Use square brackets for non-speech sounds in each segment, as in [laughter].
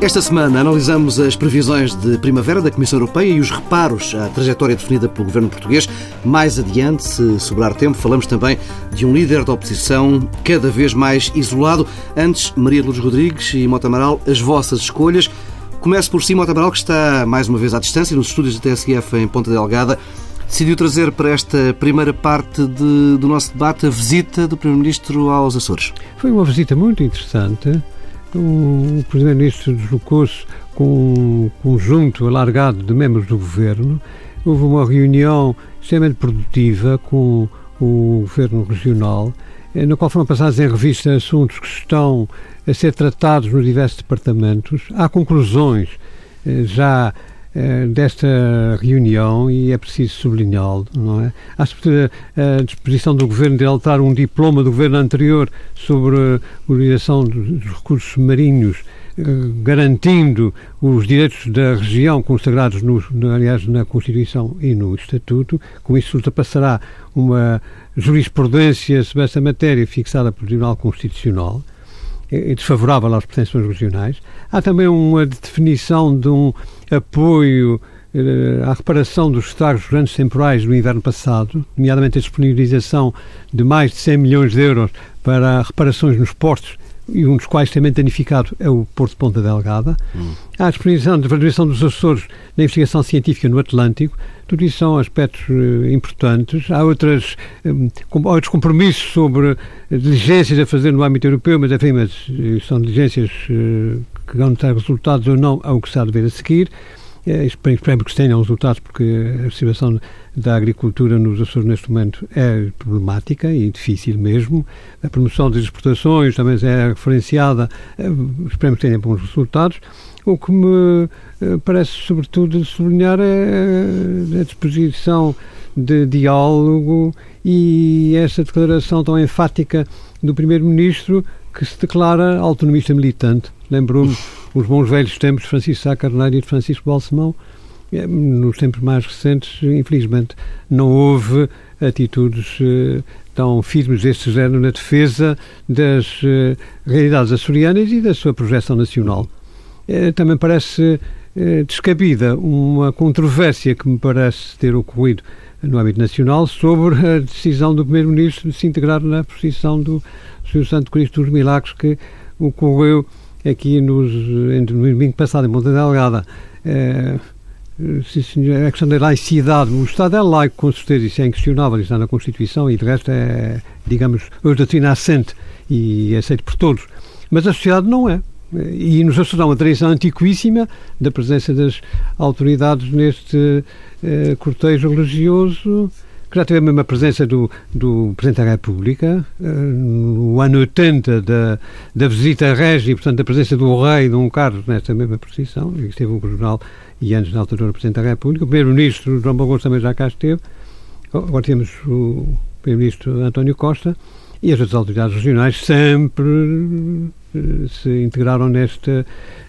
Esta semana analisamos as previsões de primavera da Comissão Europeia e os reparos à trajetória definida pelo governo português. Mais adiante, se sobrar tempo, falamos também de um líder da oposição cada vez mais isolado. Antes, Maria Lourdes Rodrigues e Mota Amaral, as vossas escolhas. Começo por si, Mota Amaral, que está mais uma vez à distância nos estúdios da TSF em Ponta Delgada. Decidiu trazer para esta primeira parte de, do nosso debate a visita do Primeiro-Ministro aos Açores. Foi uma visita muito interessante o Primeiro-Ministro deslocou-se com um conjunto alargado de membros do Governo. Houve uma reunião extremamente produtiva com o Governo Regional, eh, na qual foram passados em revista assuntos que estão a ser tratados nos diversos departamentos. Há conclusões eh, já desta reunião e é preciso sublinhá-lo, não é? Há a disposição do Governo de alterar um diploma do Governo anterior sobre a utilização dos recursos marinhos eh, garantindo os direitos da região consagrados, no, aliás, na Constituição e no Estatuto. Com isso ultrapassará uma jurisprudência sobre essa matéria fixada pelo Tribunal Constitucional desfavorável às pretensões regionais. Há também uma definição de um apoio eh, à reparação dos estragos grandes temporais do inverno passado, nomeadamente a disponibilização de mais de 100 milhões de euros para reparações nos portos e um dos quais também danificado é o Porto de Ponta Delgada. Hum. Há a disposição de valorização dos Açores na investigação científica no Atlântico. Tudo isso são aspectos uh, importantes. Há outras, um, com, outros compromissos sobre diligências a fazer no âmbito europeu, mas, enfim, mas, uh, são diligências uh, que vão ter resultados ou não ao que se há de ver a seguir. É, esperemos que tenham resultados, porque a situação da agricultura nos Açores neste momento é problemática e difícil mesmo. A promoção das exportações também é referenciada, é, esperemos que tenham bons resultados. O que me é, parece, sobretudo, sublinhar é a disposição de diálogo e essa declaração tão enfática do Primeiro-Ministro que se declara autonomista militante. Lembrou-me [laughs] os bons velhos tempos de Francisco Sá Carneiro e de Francisco Balsemão. É, nos tempos mais recentes, infelizmente, não houve atitudes uh, tão firmes deste género na defesa das uh, realidades açorianas e da sua projeção nacional. Também parece descabida uma controvérsia que me parece ter ocorrido no âmbito nacional sobre a decisão do Primeiro-Ministro de se integrar na posição do Sr. Santo Cristo dos Milagres que ocorreu aqui nos, no domingo passado em Monte Delgada. É, sim, senhor, a questão da laicidade. O Estado é laico, com certeza, isso é inquestionável, está na Constituição e, de resto, é, digamos, a doutrina assente e é aceito por todos. Mas a sociedade não é. E nos há uma tradição antiquíssima da presença das autoridades neste eh, cortejo religioso que já teve a mesma presença do, do Presidente da República, uh, no ano 80 da, da visita a Regi, portanto, da presença do Rei Dom Carlos nesta mesma posição, e esteve o Jornal e antes na altura o Presidente da República. O Primeiro-Ministro, João Barroso, também já cá esteve. Agora temos o Primeiro-Ministro António Costa e as outras autoridades regionais sempre uh, se integraram nesta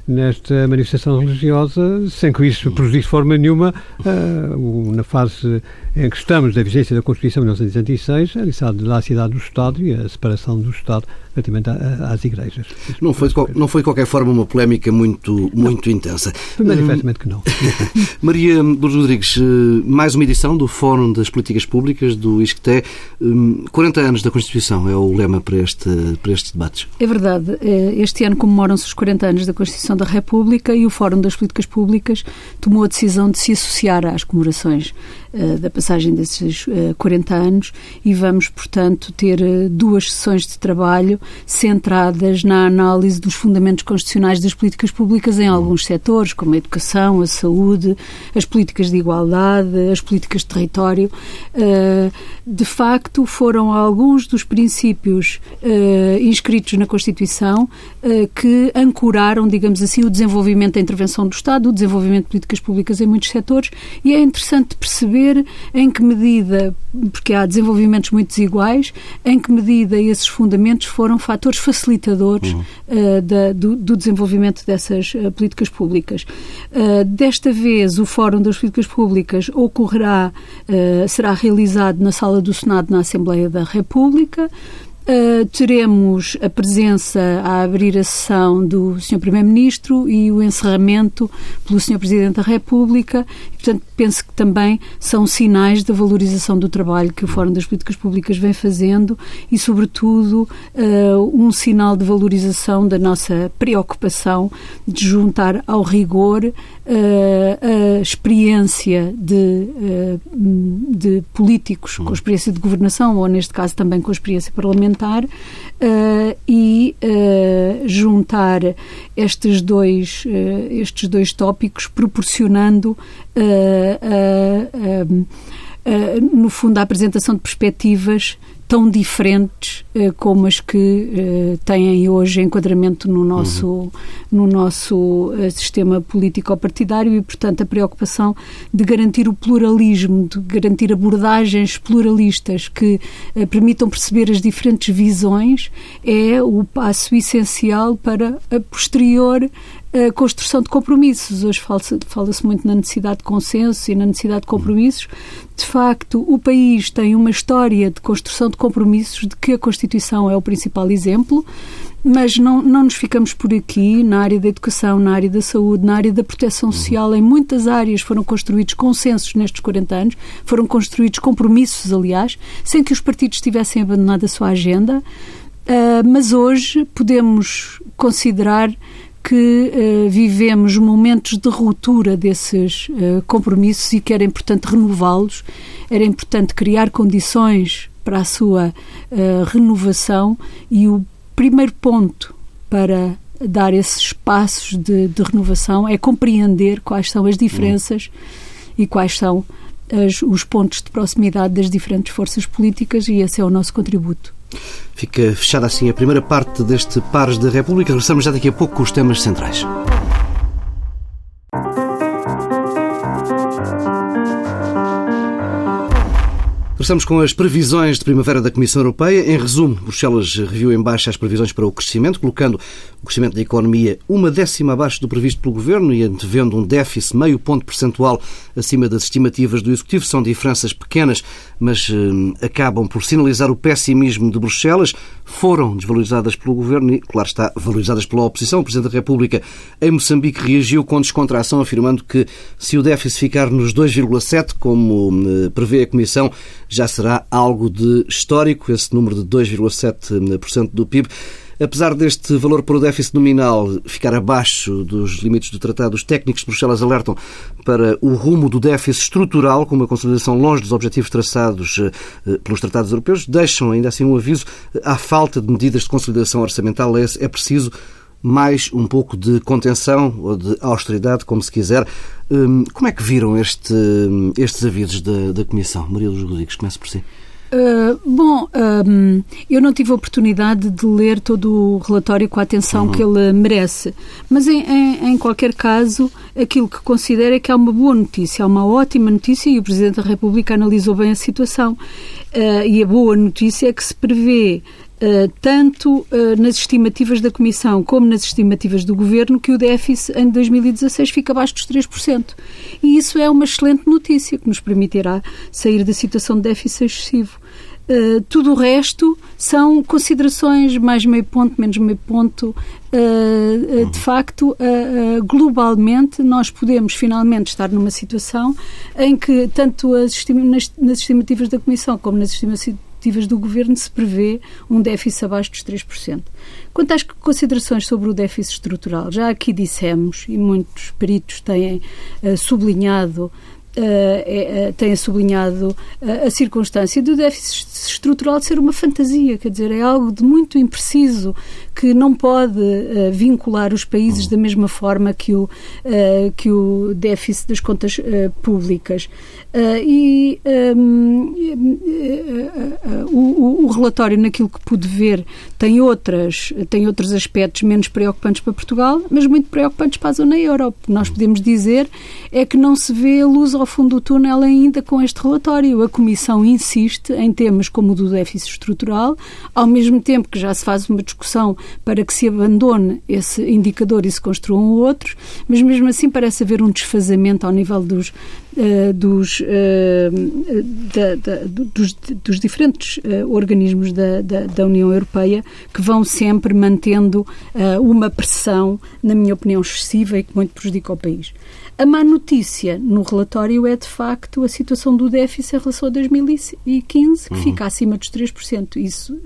nesta manifestação religiosa, sem que isso prejudique de forma nenhuma uh, na fase em que estamos da vigência da Constituição de 1986, a da cidade do Estado e a separação do Estado relativamente às igrejas. Não foi, de, não foi de qualquer forma uma polémica muito, muito intensa. Manifestamente que não. [laughs] Maria Lourdes Rodrigues, eh, mais uma edição do Fórum das Políticas Públicas do ISCTE. 40 anos da Constituição é o lema para, este, para estes debates. É verdade. Eh, este ano comemoram-se os 40 anos da Constituição da República e o Fórum das Políticas Públicas tomou a decisão de se associar às comemorações uh, da passagem desses uh, 40 anos e vamos, portanto, ter uh, duas sessões de trabalho centradas na análise dos fundamentos constitucionais das políticas públicas em alguns setores, como a educação, a saúde, as políticas de igualdade, as políticas de território. De facto, foram alguns dos princípios inscritos na Constituição que ancoraram, digamos assim, assim o desenvolvimento da intervenção do Estado, o desenvolvimento de políticas públicas em muitos setores e é interessante perceber em que medida, porque há desenvolvimentos muito desiguais, em que medida esses fundamentos foram fatores facilitadores uhum. uh, da, do, do, desenvolvimento dessas uh, políticas públicas. Uh, desta vez, o Fórum das Políticas Públicas ocorrerá, será realizado na Sala do Senado na Assembleia da República. Uh, teremos a presença a abrir a sessão do Sr. Primeiro-Ministro e o encerramento pelo Sr. Presidente da República. Portanto, penso que também são sinais da valorização do trabalho que o Fórum das Políticas Públicas vem fazendo e, sobretudo, uh, um sinal de valorização da nossa preocupação de juntar ao rigor uh, a experiência de, de políticos com experiência de governação, ou neste caso também com experiência parlamentar e juntar estes dois, estes dois tópicos, proporcionando, no fundo, a apresentação de perspectivas tão diferentes uh, como as que uh, têm hoje enquadramento no nosso, uhum. no nosso uh, sistema político-partidário e, portanto, a preocupação de garantir o pluralismo, de garantir abordagens pluralistas que permitam perceber as diferentes visões é o passo essencial para a posterior a construção de compromissos. Hoje fala-se muito na necessidade de consenso e na necessidade de compromissos. De facto, o país tem uma história de construção de compromissos, de que a Constituição é o principal exemplo, mas não, não nos ficamos por aqui. Na área da educação, na área da saúde, na área da proteção social, em muitas áreas foram construídos consensos nestes 40 anos, foram construídos compromissos, aliás, sem que os partidos tivessem abandonado a sua agenda. Uh, mas hoje podemos considerar que uh, vivemos momentos de ruptura desses uh, compromissos e que era importante renová-los, era importante criar condições para a sua uh, renovação e o primeiro ponto para dar esses passos de, de renovação é compreender quais são as diferenças e quais são as, os pontos de proximidade das diferentes forças políticas e esse é o nosso contributo. Fica fechada assim a primeira parte deste Pares da República. Regressamos já daqui a pouco com os temas centrais. Começamos com as previsões de primavera da Comissão Europeia. Em resumo, Bruxelas reviu em baixa as previsões para o crescimento, colocando o crescimento da economia uma décima abaixo do previsto pelo Governo e antevendo um déficit meio ponto percentual acima das estimativas do Executivo. São diferenças pequenas, mas eh, acabam por sinalizar o pessimismo de Bruxelas. Foram desvalorizadas pelo Governo e, claro está, valorizadas pela oposição. O Presidente da República em Moçambique reagiu com descontração, afirmando que se o déficit ficar nos 2,7, como eh, prevê a Comissão, já será algo de histórico, esse número de 2,7% do PIB. Apesar deste valor para o déficit nominal ficar abaixo dos limites do tratado, os técnicos de Bruxelas alertam para o rumo do déficit estrutural, com uma consolidação longe dos objetivos traçados eh, pelos tratados europeus. Deixam ainda assim um aviso à falta de medidas de consolidação orçamental. É preciso mais um pouco de contenção ou de austeridade, como se quiser. Hum, como é que viram este, estes avisos da, da Comissão? Maria dos Rodrigues, comece por si. Uh, bom, um, eu não tive a oportunidade de ler todo o relatório com a atenção uhum. que ele merece, mas em, em, em, qualquer caso, aquilo que considero é que há uma boa notícia, há uma ótima notícia e o Presidente da República analisou bem a situação. Uh, e a boa notícia é que se prevê tanto uh, nas estimativas da Comissão como nas estimativas do Governo, que o déficit em 2016 fica abaixo dos 3%. E isso é uma excelente notícia que nos permitirá sair da situação de déficit excessivo. Uh, tudo o resto são considerações, mais meio ponto, menos meio ponto. Uh, de facto, uh, globalmente, nós podemos finalmente estar numa situação em que, tanto as, nas, nas estimativas da Comissão como nas estimativas perspectivas do governo se prevê um déficit abaixo dos 3%. Quanto às considerações sobre o déficit estrutural, já aqui dissemos, e muitos peritos têm uh, sublinhado uh, tenha sublinhado uh, a circunstância do déficit estrutural de ser uma fantasia, quer dizer, é algo de muito impreciso que não pode vincular os países da mesma forma que o, que o déficit das contas públicas. e um, o, o, relatório, naquilo que pude ver, tem, outras, tem outros aspectos menos preocupantes para Portugal, mas muito preocupantes para a zona euro. O que nós podemos dizer é que não se vê luz ao fundo do túnel ainda com este relatório. A Comissão insiste em temas como o do déficit estrutural, ao mesmo tempo que já se faz uma discussão para que se abandone esse indicador e se construam outros, mas mesmo assim parece haver um desfazamento ao nível dos, uh, dos, uh, da, da, dos, dos, diferentes uh, organismos da, da, da, União Europeia que vão sempre mantendo uma pressão, na minha opinião, excessiva e que muito prejudica o país. A má notícia no relatório é, de facto, a situação do déficit em relação a 2015, que uhum. fica acima dos 3%. Isso,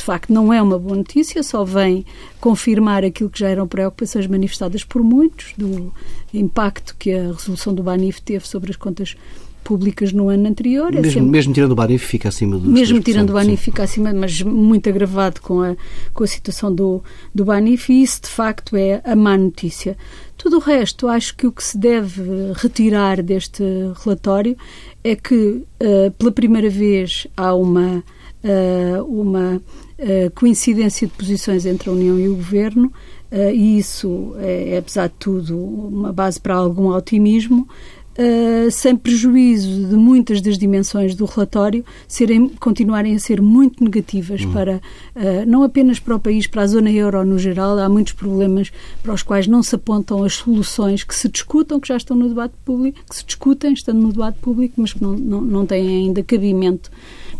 de facto, não é uma boa notícia, só vem confirmar aquilo que já eram preocupações manifestadas por muitos, do impacto que a resolução do Banif teve sobre as contas públicas no ano anterior. É mesmo, é sempre... mesmo tirando o Banif fica acima do Mesmo tirando o Banif fica acima, mas muito agravado com a, com a situação do, do Banif e isso de facto é a má notícia. Tudo o resto, acho que o que se deve retirar deste relatório é que uh, pela primeira vez há uma, uh, uma coincidência de posições entre a União e o Governo e isso é, é, apesar de tudo, uma base para algum otimismo. Uh, sem prejuízo de muitas das dimensões do relatório serem, continuarem a ser muito negativas uhum. para uh, não apenas para o país, para a zona euro no geral. Há muitos problemas para os quais não se apontam as soluções que se discutam, que já estão no debate público, que se discutem, estando no debate público, mas que não, não, não têm ainda cabimento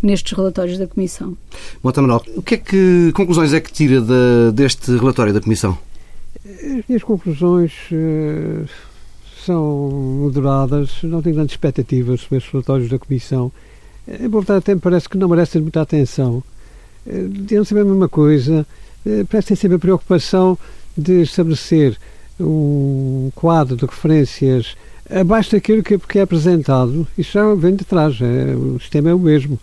nestes relatórios da Comissão. Mota Manuel, o que é que conclusões é que tira de, deste relatório da Comissão? As conclusões uh são moderadas, não tenho grandes expectativas sobre estes relatórios da Comissão. Embora até me parece que não merecem muita atenção. Eh, Deviam saber a mesma coisa, eh, parece ter sempre a preocupação de estabelecer um quadro de referências abaixo daquilo que é apresentado. Isso já vem de trás, é, o sistema é o mesmo.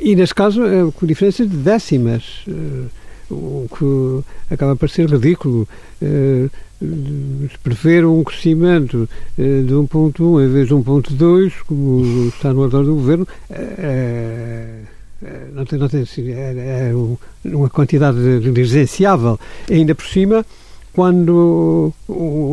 E neste caso, é, com diferenças de décimas, eh, o que acaba por ser ridículo prever um crescimento eh, de 1.1 em vez de 1.2, como está no ordem do Governo, é, não tem, não tem, é, é uma quantidade dirigenciável. Ainda por cima, quando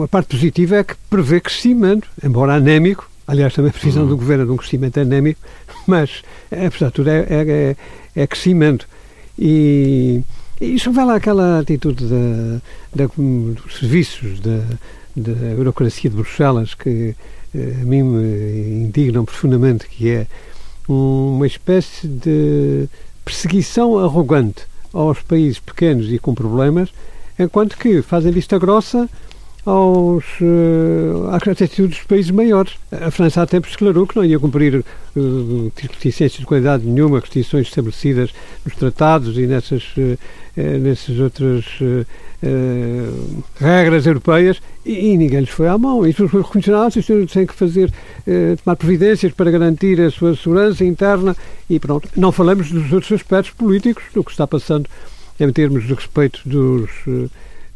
a parte positiva é que prevê crescimento, embora anémico, aliás, também a previsão do uhum. Governo de um crescimento anémico, [laughs] mas, apesar de tudo, é, é, é crescimento. E isso vai lá aquela atitude da, da, dos serviços da, da burocracia de Bruxelas que eh, a mim me indignam profundamente, que é uma espécie de perseguição arrogante aos países pequenos e com problemas, enquanto que fazem vista grossa aos, uh, às atitudes dos países maiores. A França há tempos declarou que não ia cumprir uh, reticências de qualidade nenhuma, restrições estabelecidas nos tratados e nessas, uh, nessas outras uh, regras europeias e, e, ninguém lhes foi à mão. E os reconhecidos têm que fazer, tomar providências para garantir a sua segurança interna e pronto. Não falamos dos outros aspectos políticos, do que está passando em termos de respeito dos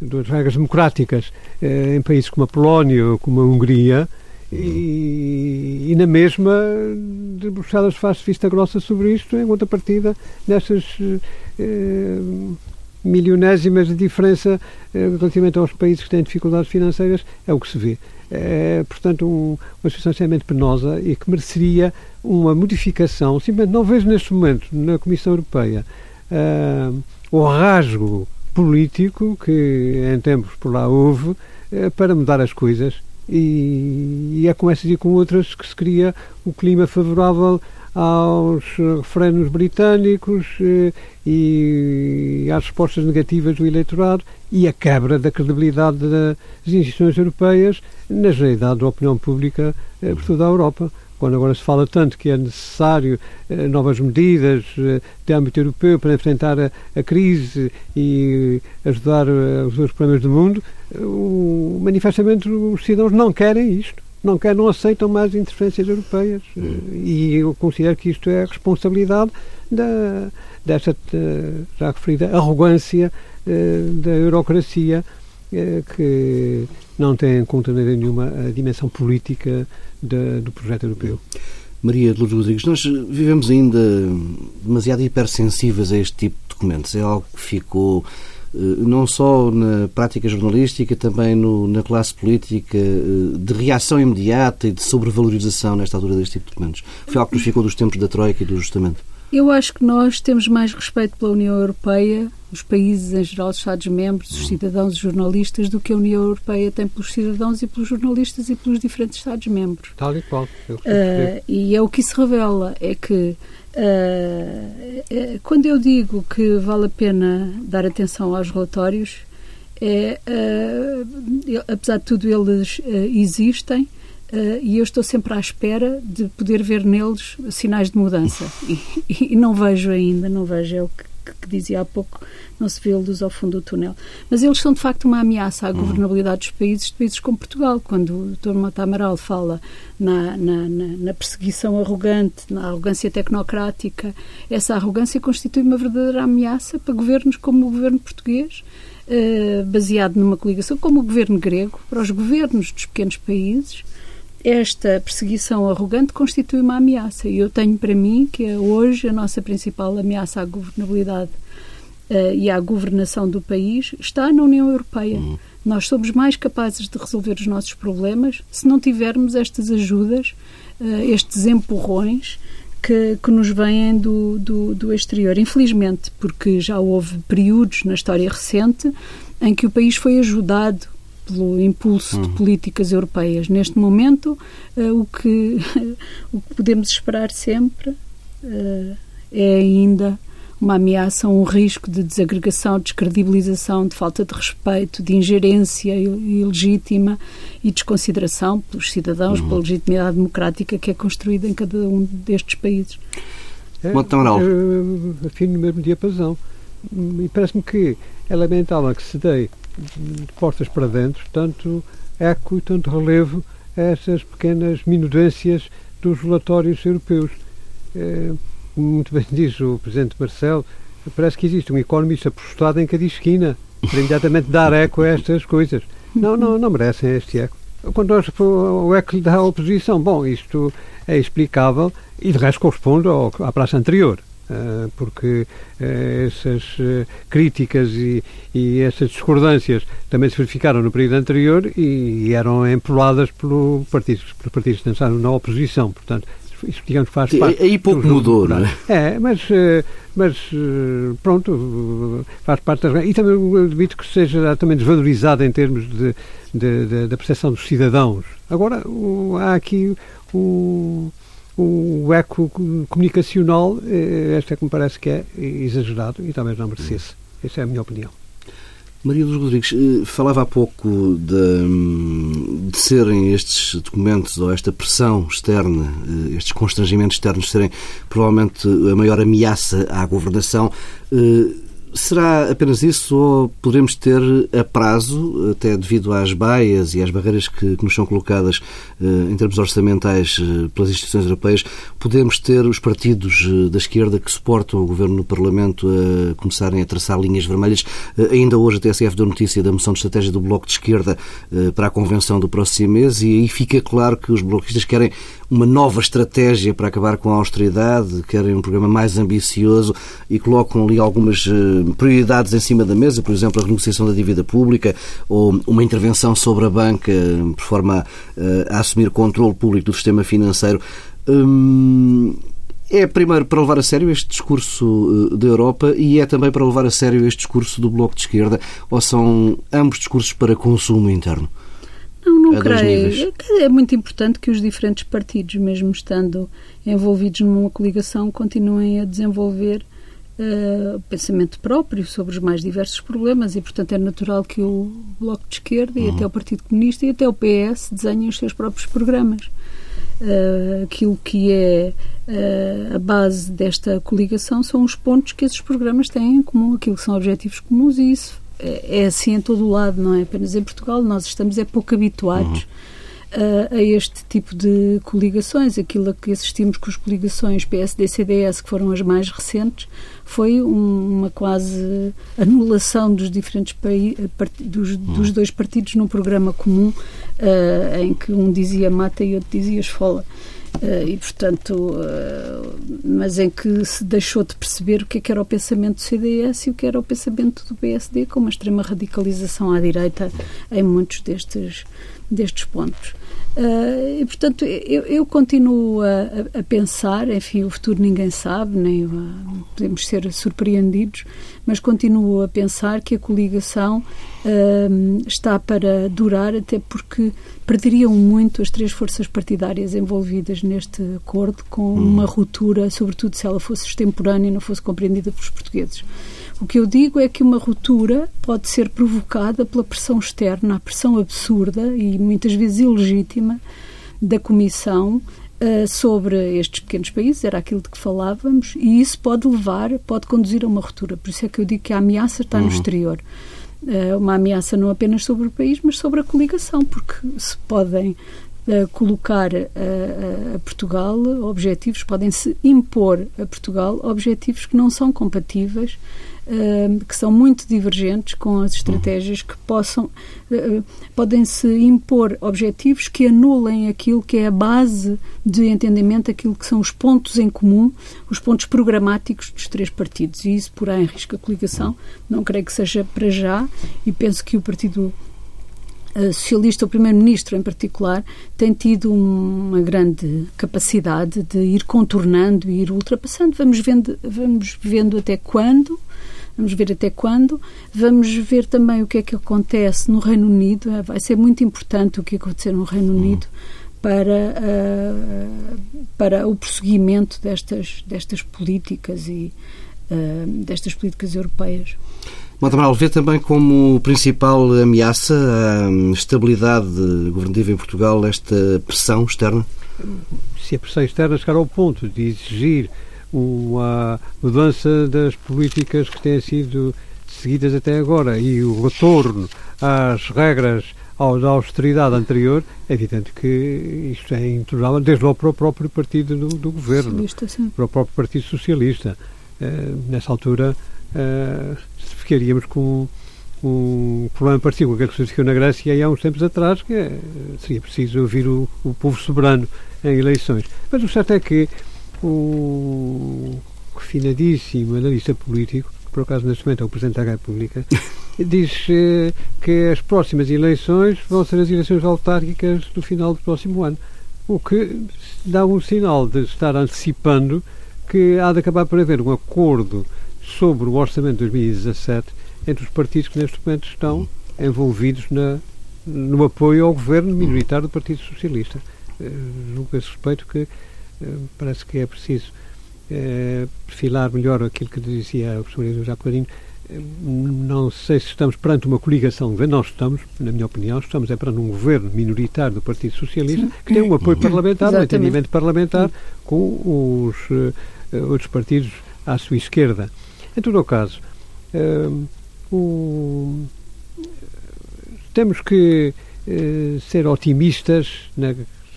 das regras democráticas eh, em países como a Polónia ou como a Hungria e, e, na mesma de Bruxelas faz vista grossa sobre isto em contrapartida nessas eh, milionésimas de diferença eh, relativamente aos países que têm dificuldades financeiras é o que se vê. É, portanto, um, uma situação extremamente penosa e que mereceria uma modificação. Simplesmente não vejo neste momento na Comissão Europeia uh, o rasgo político que em tempos por lá houve eh, para mudar as coisas. E, e é com essas e com outras que se cria o clima favorável aos referendos britânicos eh, e às respostas negativas do eleitorado e a quebra da credibilidade das instituições europeias na generalidade da opinião pública eh, por toda a Europa quando agora se fala tanto que é necessário eh, novas medidas eh, de âmbito europeu para enfrentar a, a crise e ajudar eh, os outros problemas do mundo, o, manifestamente os cidadãos não querem isto. Não querem, não aceitam mais interferências europeias. Hum. E eu considero que isto é a responsabilidade da, desta já referida arrogância da eurocracia que não tem em conta nenhuma a dimensão política do projeto europeu. Maria de Lourdes Rodrigues, nós vivemos ainda demasiado hipersensíveis a este tipo de documentos. É algo que ficou eh, não só na prática jornalística, também no, na classe política, eh, de reação imediata e de sobrevalorização nesta altura deste tipo de documentos. Foi algo que nos ficou dos tempos da Troika e do Justamento. Eu acho que nós temos mais respeito pela União Europeia, os países em geral, os Estados-membros, os cidadãos, os jornalistas, do que a União Europeia tem pelos cidadãos e pelos jornalistas e pelos diferentes Estados-membros. Tal e qual. Uh, e é o que isso revela, é que uh, quando eu digo que vale a pena dar atenção aos relatórios, é, uh, apesar de tudo eles existem, Uh, e eu estou sempre à espera de poder ver neles sinais de mudança. E, e não vejo ainda, não vejo. É o que, que, dizia há pouco, não se vê luz ao fundo do túnel. Mas eles são, de facto, uma ameaça à uhum. governabilidade dos países, de países como Portugal. Quando o Dr. Mota Amaral fala na, na, na, na perseguição arrogante, na arrogância tecnocrática, essa arrogância constitui uma verdadeira ameaça para governos como o governo português, uh, baseado numa coligação, como o governo grego, para os governos dos pequenos países esta perseguição arrogante constitui uma ameaça. E eu tenho para mim que é hoje a nossa principal ameaça à governabilidade uh, e à governação do país está na União Europeia. Uhum. Nós somos mais capazes de resolver os nossos problemas se não tivermos estas ajudas, uh, estes empurrões que, que nos vêm do, do, do exterior. Infelizmente, porque já houve períodos na história recente em que o país foi ajudado pelo impulso uhum. de políticas europeias. Neste momento, uh, o, que, o que podemos esperar sempre uh, é ainda uma ameaça, um risco de desagregação, de descredibilização, de falta de respeito, de ingerência ilegítima e desconsideração pelos cidadãos, uhum. pela legitimidade democrática que é construída em cada um destes países. É, é, afino no mesmo diapasão. E parece-me que é lamentável que se dê de portas para dentro, tanto eco e tanto relevo a essas pequenas minudências dos relatórios europeus. É, muito bem diz o Presidente Marcelo, parece que existe um economista postado em cada esquina para imediatamente dar eco a estas coisas. Não, não, não merecem este eco. Quando o eco lhe dá a oposição, bom, isto é explicável e de resto corresponde ao, à praça anterior. Eh, porque eh, essas eh, críticas e, e, essas discordâncias também se verificaram no período anterior e, eram empoladas pelo partido, pelos partidos que dançaram na oposição. Portanto, isso, digamos, faz parte. Aí pouco mudou, não é? É, mas, mas pronto, faz parte das. E também admito que seja também desvalorizado em termos de, de, de da percepção dos cidadãos. Agora, há aqui o o eco comunicacional, eh, esta é que me parece que é exagerado e talvez não merecesse. Essa é a minha opinião. Maria dos Rodrigues, eh, falava há pouco de, de, serem estes documentos ou esta pressão externa, eh, estes constrangimentos externos serem provavelmente a maior ameaça à governação. Será apenas isso ou poderemos ter a prazo, até devido às baias e às barreiras que, que nos são colocadas eh, em termos orçamentais eh, pelas instituições europeias, podemos ter os partidos eh, da esquerda que suportam o governo no Parlamento a começarem a traçar linhas vermelhas? Ainda hoje a TSF deu notícia da moção de estratégia do Bloco de Esquerda para a convenção do próximo mês e aí fica claro que os bloquistas querem uma nova estratégia para acabar com a austeridade, querem um programa mais ambicioso e colocam ali algumas prioridades em cima da mesa, por exemplo, a renegociação da dívida pública ou uma intervenção sobre a banca por forma a, a assumir controle público do sistema financeiro. Hum, é primeiro para levar a sério este discurso da Europa e é também para levar a sério este discurso do Bloco de Esquerda ou são ambos discursos para consumo interno? Não, não creio. É muito importante que os diferentes partidos, mesmo estando envolvidos numa coligação, continuem a desenvolver uh, pensamento próprio sobre os mais diversos problemas e, portanto, é natural que o Bloco de Esquerda uhum. e até o Partido Comunista e até o PS desenhem os seus próprios programas. Uh, aquilo que é uh, a base desta coligação são os pontos que esses programas têm em comum, aquilo que são objetivos comuns e isso é, é assim em todo o lado, não é apenas em Portugal. Nós estamos é pouco habituados uhum a, a este tipo de coligações. Aquilo a que assistimos com as coligações PSD-CDS, que foram as mais recentes, foi um, uma quase anulação dos diferentes dos, dos, dois partidos num programa comum uh, em que um dizia mata e outro dizia esfola. Uh, e, portanto, uh, mas em que se deixou de perceber o que, é que era o pensamento do CDS e o que era o pensamento do PSD, com uma extrema radicalização à direita em muitos destes, destes pontos. Uh, e, portanto, eu, eu continuo a, a, pensar, enfim, o futuro ninguém sabe, nem uh, podemos ser surpreendidos, mas continuo a pensar que a coligação uh, está para durar, até porque perderiam muito as três forças partidárias envolvidas neste acordo com hum. uma ruptura, sobretudo se ela fosse extemporânea e não fosse compreendida pelos portugueses. O que eu digo é que uma ruptura pode ser provocada pela pressão externa, a pressão absurda e muitas vezes ilegítima da Comissão uh, sobre estes pequenos países, era aquilo de que falávamos, e isso pode levar, pode conduzir a uma ruptura. Por isso é que eu digo que a ameaça está uhum. no exterior. Uh, uma ameaça não apenas sobre o país, mas sobre a coligação, porque se podem Uh, colocar a, a, Portugal objetivos, podem-se impor a Portugal objetivos que não são compatíveis que são muito divergentes com as estratégias que possam uh, podem-se impor objetivos que anulem aquilo que é a base de entendimento, aquilo que são os pontos em comum, os pontos programáticos dos três partidos. E isso porá em risco a coligação. Não creio que seja para já e penso que o Partido socialista, o primeiro-ministro em particular, tem tido uma grande capacidade de ir contornando e ir ultrapassando. Vamos vendo, vamos vendo até quando Vamos ver até quando. Vamos ver também o que é que acontece no Reino Unido. É, vai ser muito importante o que acontecer no Reino Unido para, uh, para o prosseguimento destas, destas políticas e uh, destas políticas europeias. Montemar vê também como principal ameaça à estabilidade governativa em Portugal esta pressão externa? Se a pressão externa chegar ao ponto de exigir uma mudança das políticas que têm sido seguidas até agora e o retorno às regras da austeridade anterior, é evidente que isto é intolerável, desde logo para o próprio partido do, do governo, para o próprio Partido Socialista. Uh, nessa altura, uh, ficaríamos com um problema parecido com aquele que sucedeu na Grécia há uns tempos atrás, que é, seria preciso ouvir o, o povo soberano em eleições. Mas o certo é que o refinadíssimo analista político, que por acaso neste momento é o Presidente da República, [laughs] diz eh, que as próximas eleições vão ser as eleições autárquicas do final do próximo ano. O que dá um sinal de estar antecipando que há de acabar por haver um acordo sobre o orçamento de 2017 entre os partidos que neste momento estão envolvidos na, no apoio ao governo minoritário do Partido Socialista. Uh, julgo a esse respeito que eh, parece que é preciso é, perfilar melhor aquilo que dizia o professor Eduardo Jacqueline. Eh, não sei se estamos perante uma coligação de governo, nós estamos, na minha opinião, estamos é perante um governo minoritário do Partido Socialista Sim. que tem um apoio parlamentar, um entendimento parlamentar com os uh, outros partidos à sua esquerda. Em todo o caso, uh, o, temos que uh, ser otimistas na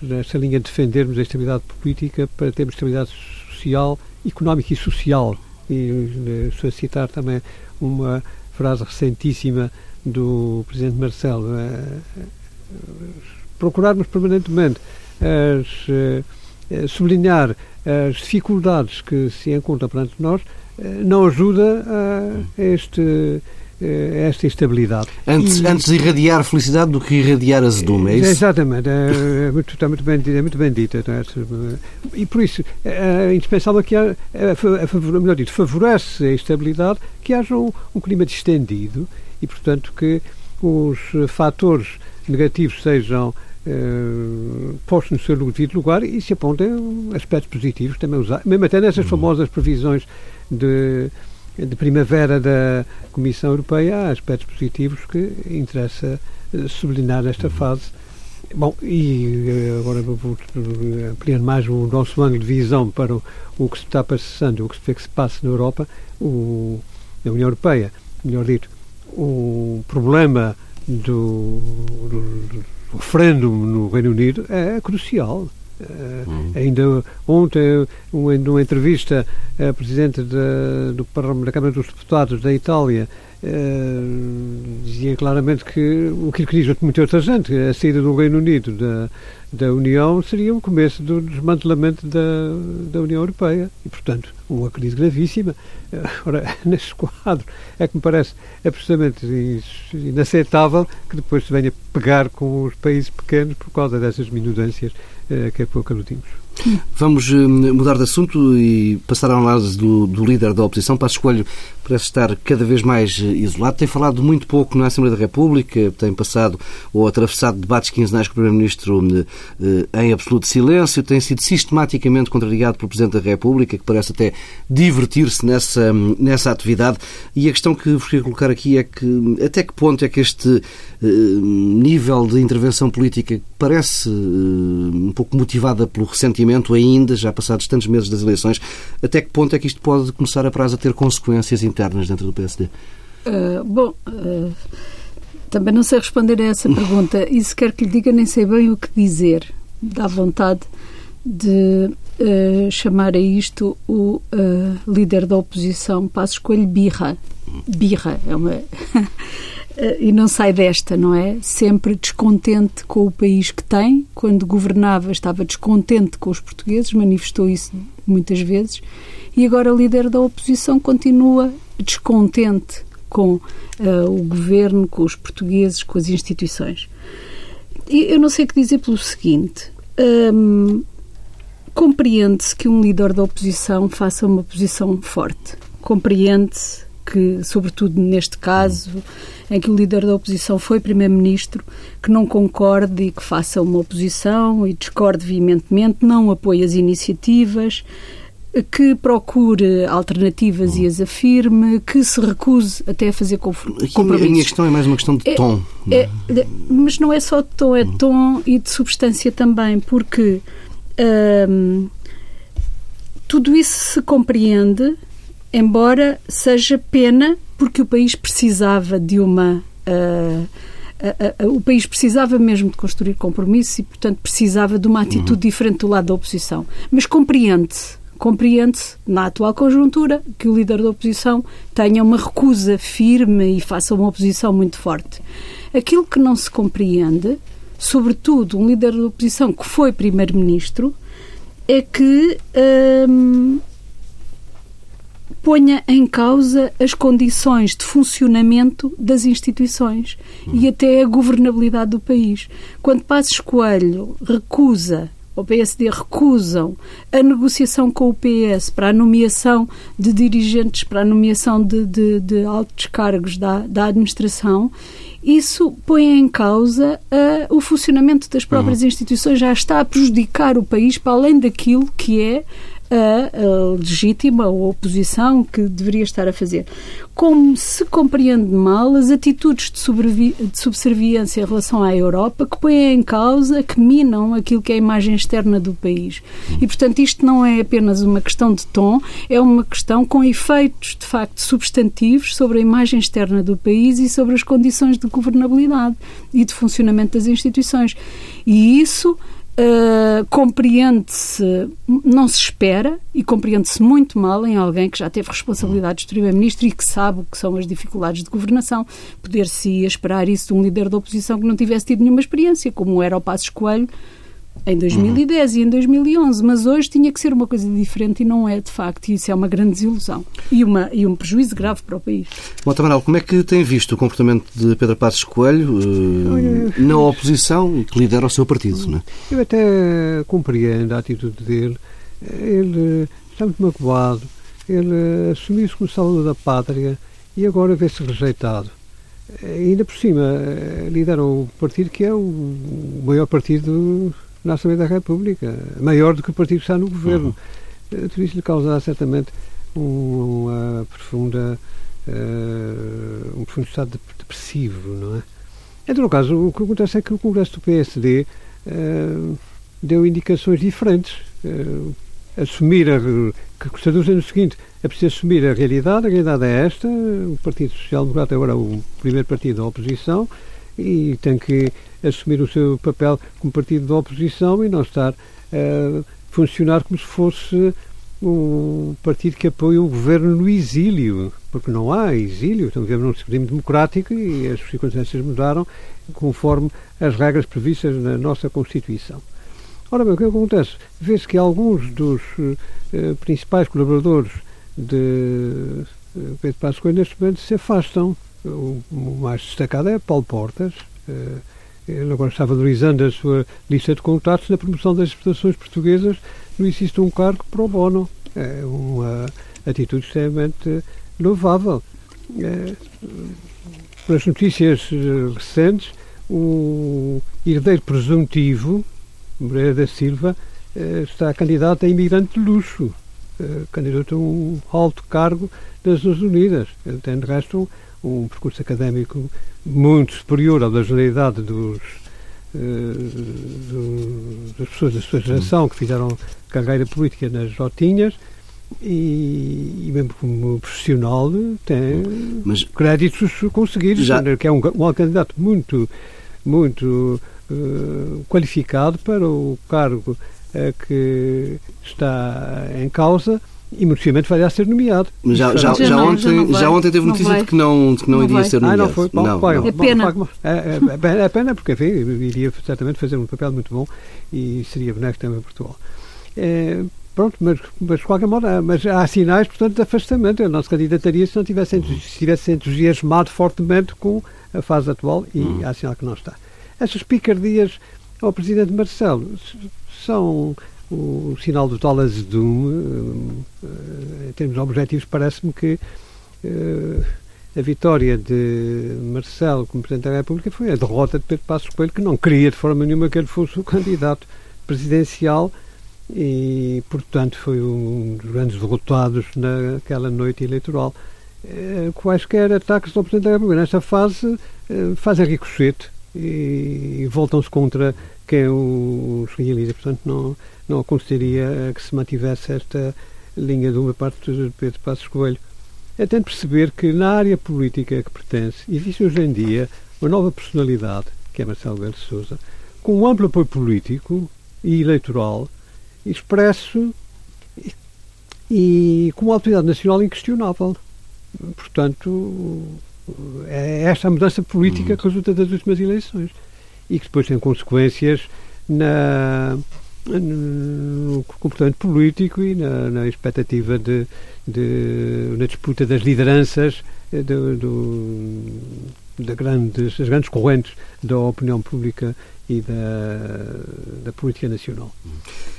nesta linha de defendermos a estabilidade política para termos estabilidade social, económica e social. E eh, a citar também uma frase recentíssima do Presidente Marcelo. Eh, procurarmos permanentemente as, eh, sublinhar as dificuldades que se encontram perante nós não ajuda a este eh, esta instabilidade. Antes, e, antes de irradiar felicidade do que irradiar azedume, é isso? Exatamente, é, é muito, está muito bem, é muito bem dita. É? E por isso é, é indispensável que, há, é, melhor dito, favorece a estabilidade que haja um, um clima distendido e, portanto, que os fatores negativos sejam Uh, postos no seu devido lugar e se apontem aspectos positivos também usar, mesmo até nessas uhum. famosas previsões de de primavera da Comissão Europeia há aspectos positivos que interessa eh, sublinhar nesta fase. Bom, e eh, agora vou ampliar mais o nosso ângulo de visão para o, o que se está passando, o que se que se passa na Europa, o, na União Europeia, melhor dito, o problema do, do, do referendo no Reino Unido é crucial. Uh, Ainda ontem, numa entrevista, a Presidente da, do, da Câmara dos Deputados da Itália uh, dizia claramente que o que diz muita outra gente, a saída do Reino Unido da, da União seria o começo do desmantelamento da, da União Europeia e, portanto, uma crise gravíssima. Ora, [laughs] nesse quadro é que me parece absolutamente inaceitável que depois se venha pegar com os países pequenos por causa dessas minudâncias uh, que há pouco aludimos. Vamos eh, mudar de assunto e passar à análise do, do líder da oposição. Passos Coelho parece estar cada vez mais eh, isolado. Tem falado muito pouco na Assembleia da República, tem passado ou atravessado debates quinzenais com o Primeiro-Ministro eh, em absoluto silêncio, tem sido sistematicamente contrariado pelo Presidente da República, que parece até divertir-se nessa, nessa atividade. E a questão que vos queria colocar aqui é que até que ponto é que este nível de intervenção política parece um pouco motivada pelo ressentimento ainda, já passados tantos meses das eleições, até que ponto é que isto pode começar a prazo a ter consequências internas dentro do PSD? Uh, ah, bom, uh, também não sei responder a essa pergunta e se quer que lhe diga nem sei bem o que dizer. Dá vontade de uh, chamar a isto o líder da oposição, Passo Escolho Birra. Birra, é uma... [laughs] Eh, e não sai desta, não é? Sempre descontente com o país que tem. Quando governava, estava descontente com os portugueses, manifestou isso muitas vezes. E agora, líder da oposição, continua descontente com uh, o governo, com os portugueses, com as instituições. E eu não sei o que dizer pelo seguinte. Um, Compreende-se que um líder da oposição faça uma posição forte. Compreende-se que, sobretudo neste caso, em que o líder da oposição foi primeiro-ministro, que não concorde e que faça uma oposição e discorde veementemente, não apoie as iniciativas, que procure alternativas e as afirme, que se recuse até a fazer compromissos. A minha questão é mais uma questão de é, tom. É, é, mas não é só de tom, é de tom e de substância também, porque hum, tudo isso se compreende embora seja pena porque o país precisava de uma. Uh, uh, uh, o país precisava mesmo de construir compromissos e, portanto, precisava de uma atitude uhum. diferente do lado da oposição. Mas compreende-se, compreende-se, na atual conjuntura, que o líder da oposição tenha uma recusa firme e faça uma oposição muito forte. Aquilo que não se compreende, sobretudo um líder da oposição que foi primeiro-ministro, é que. Hum, ponha em causa as condições de funcionamento das instituições e até a governabilidade do país. Quando Passos Coelho recusa o PSD recusam a negociação com o PS para a nomeação de dirigentes, para a nomeação de, de, de altos cargos da, da administração, isso põe em causa uh, o funcionamento das próprias uhum. instituições, já está a prejudicar o país para além daquilo que é a, a legítima oposição que deveria estar a fazer. Como se compreende mal as atitudes de, de subserviência em relação à Europa que põem em causa, que minam aquilo que é a imagem externa do país. E, portanto, isto não é apenas uma questão de tom, é uma questão com efeitos, de facto, substantivos sobre a imagem externa do país e sobre as condições de governabilidade e de funcionamento das instituições. E isso Uh, compreende-se, não se espera e compreende-se muito mal em alguém que já teve responsabilidades de Primeiro-Ministro e que sabe o que são as dificuldades de governação. Poder-se esperar isso de um líder da oposição que não tivesse tido nenhuma experiência, como era o Passos Coelho, em 2010 uhum. e em 2011, mas hoje tinha que ser uma coisa diferente e não é, de facto, e isso é uma grande desilusão e, uma, e um prejuízo grave para o país. Bom, Tamaral, como é que tem visto o comportamento de Pedro Passos Coelho uh, na oposição que lidera o seu partido? Não é? Eu até compreendo a atitude dele. Ele está muito magoado, ele assumiu-se como salvador da pátria e agora vê-se rejeitado. Ainda por cima, eh, lidera o partido que é o maior partido na Assembleia da República, maior do que o partido que está no governo. Uhum. Tudo isso lhe causará certamente uma profunda, uh, um profundo estado depressivo, não é? Em todo caso, o que acontece é que o Congresso do PSD uh, eh, deu indicações diferentes. Uh, assumir a, que se traduzem no seguinte, é preciso assumir a realidade, a realidade é esta, o Partido Social Democrata é agora o primeiro partido da oposição e tem que assumir o seu papel como partido da oposição e não estar a funcionar como se fosse um partido que apoia o governo no exílio, porque não há exílio, estamos vivendo num regime democrático e as circunstâncias mudaram conforme as regras previstas na nossa Constituição. Ora bem, o que acontece? Vê-se que alguns dos uh, principais colaboradores de uh, Pedro Passos Coelho neste momento se afastam. O, o, mais destacado é Paulo Portas. Uh, ele agora está valorizando a sua lista de contatos na promoção das exportações portuguesas no existe um cargo pro bono. É uma atitude extremamente louvável. É, notícias recentes, o herdeiro presuntivo, Moreira da Silva, está candidato a imigrante de luxo, candidato a um alto cargo das Nações Unidas. Ele tem, de resto, um, um percurso académico muito superior ao da generalidade dos, uh, das pessoas da sua geração que fizeram carreira política nas Jotinhas e, e, mesmo como profissional tem Mas, créditos conseguidos, já... que é um, um candidato muito, muito uh, qualificado para o cargo uh, que está em causa e merecivelmente vai ser nomeado. Mas já, já, já, não, ontem, já, já, ontem teve notícia de que não, de que não, não iria vai. ser nomeado. Ah, não foi? Bom, não, vai, não. É pena. É, é, é, pena porque, enfim, iria certamente fazer um papel muito bom e seria benéfico também para Portugal. É, pronto, mas, mas de qualquer modo, mas há sinais, portanto, de afastamento. Ele não se candidataria se não tivesse, se tivesse entusiasmado fortemente com a fase atual e hum. há sinal que não está. Essas picardias ao Presidente Marcelo são o sinal do tal azedume, eh, em termos objetivos, parece-me que uh, a vitória de Marcelo como Presidente da República foi a derrota de Pedro Passos Coelho, que não queria de forma nenhuma que ele fosse o candidato presidencial e, portanto, foi um dos grandes derrotados naquela noite eleitoral. Quaisquer ataques ao Presidente da República nesta fase fazem ricochete e voltam-se contra quem os realiza. Portanto, não não aconselharia que se mantivesse esta linha de uma parte de Pedro Passos Coelho. É tento perceber que na área política que pertence existe hoje em dia uma nova personalidade, que é Marcelo Belo de Souza, com um amplo apoio político e eleitoral, expresso e, e com uma autoridade nacional inquestionável. Portanto, é esta a mudança política uhum. que resulta das últimas eleições e que depois tem consequências na no comportamento político e na, na expectativa de, de, na disputa das lideranças eh, do, do, da grandes, das grandes correntes da opinião pública e da, da política nacional.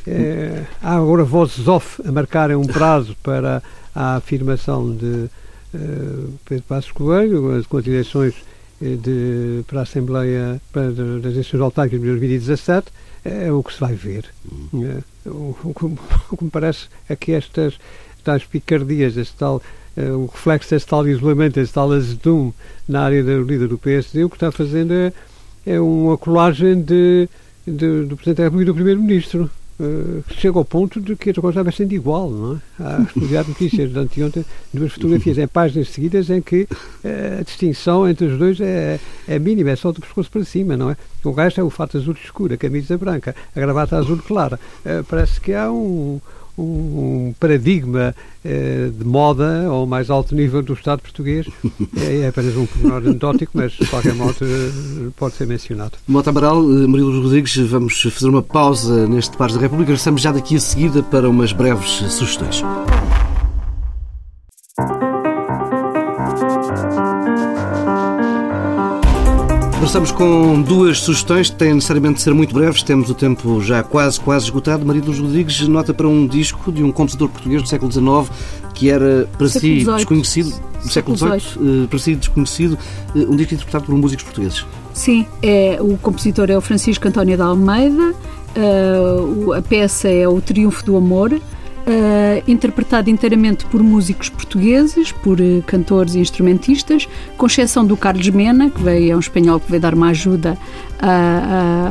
É, há agora vozes off a marcarem um prazo para a afirmação de uh, Pedro Passos Coelho, com as eleições de, para a Assembleia para, das eleições autárquicas de 2017 é o que se vai ver. Hum. É, o, [laughs] o, que me parece é que estas tais picardias, este tal, é, o reflexo deste tal isolamento, este tal azedume na área da líder do PSD, o que está fazendo é, é uma colagem de, de, do Presidente da República e do Primeiro-Ministro. Uh, chega ao ponto de que a coisa vai sendo igual, não é? Há [laughs] estudado notícias de anteontem, duas fotografias em páginas seguidas em que uh, a distinção entre os dois é, é mínima, é só do pescoço para cima, não é? O resto é o fato azul escuro, a camisa branca, a gravata azul clara. Uh, parece que há um, um paradigma eh, de moda ao mais alto nível do Estado português. [laughs] É, é apenas um pormenor anedótico, mas de qualquer modo pode ser mencionado. Mota Amaral, eh, Murilo Rodrigues, vamos fazer uma pausa neste Pares da República. Estamos já daqui a seguida para umas breves sugestões. Começamos com duas sugestões que têm necessariamente de ser muito breves. Temos o tempo já quase, quase esgotado. Maria dos Rodrigues nota para um disco de um compositor português do século XIX que era para si desconhecido, do século XVIII, eh, para si desconhecido, eh, um disco interpretado por músicos portugueses. Sim, é, o compositor é o Francisco António de Almeida, uh, a peça é O Triunfo do Amor, uh, interpretado inteiramente por músicos portugueses, por uh, cantores e instrumentistas, com exceção do Carlos Mena, que veio, é um espanhol que veio dar uma ajuda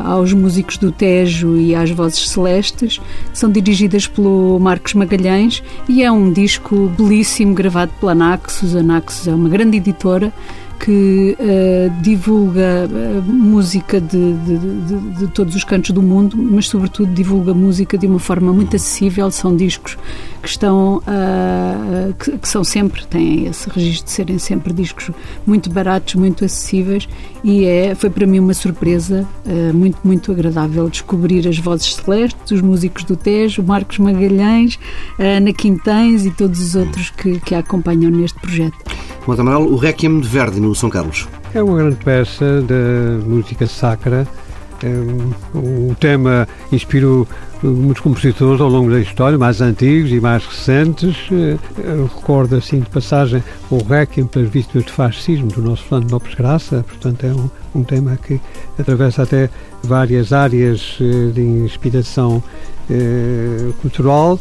aos músicos do Tejo e às vozes celestes, são dirigidas pelo Marcos Magalhães, e é um disco belíssimo, gravado pela Naxos. A Naxos é uma grande editora que uh, divulga uh, música de, de, de, de, todos os cantos do mundo, mas sobretudo divulga música de uma forma muito acessível. São discos que estão uh, que, que, são sempre têm esse registro de serem sempre discos muito baratos, muito acessíveis e é foi para mim uma surpresa muito muito agradável descobrir as vozes celestes, os músicos do Tejo, Marcos Magalhães, Ana Quintães e todos os outros que, que a acompanham neste projeto. Monte Amaral, o Requiem de Verdi no São Carlos. É uma grande peça de música sacra. O tema inspirou muitos compositores ao longo da história, mais antigos e mais recentes. Eu recordo, assim, de passagem, o Requiem pelas vítimas do fascismo do nosso Fernando Lopes Graça. Portanto, é um, um tema que atravessa até várias áreas eh, de inspiração eh, cultural.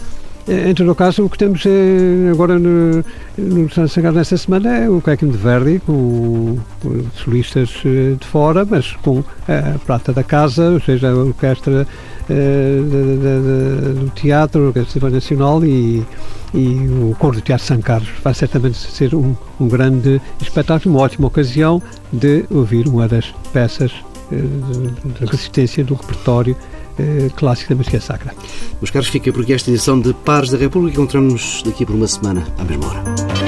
Em todo o caso, o que temos é, agora no, no Santo Sagrado nesta semana é o Requiem de Verdi, com, com, solistas eh, de fora, mas com a prata da casa, ou seja, a orquestra de, do teatro, a Orquestra Nacional e, e o Coro do Teatro São Carlos. Vai certamente ser um, um grande espetáculo, uma ótima ocasião de ouvir uma das peças de resistência do repertório eh, clássico da música sacra. Meus caros, fica por aqui esta edição de Pares da República. Encontramos-nos daqui por uma semana, à mesma hora.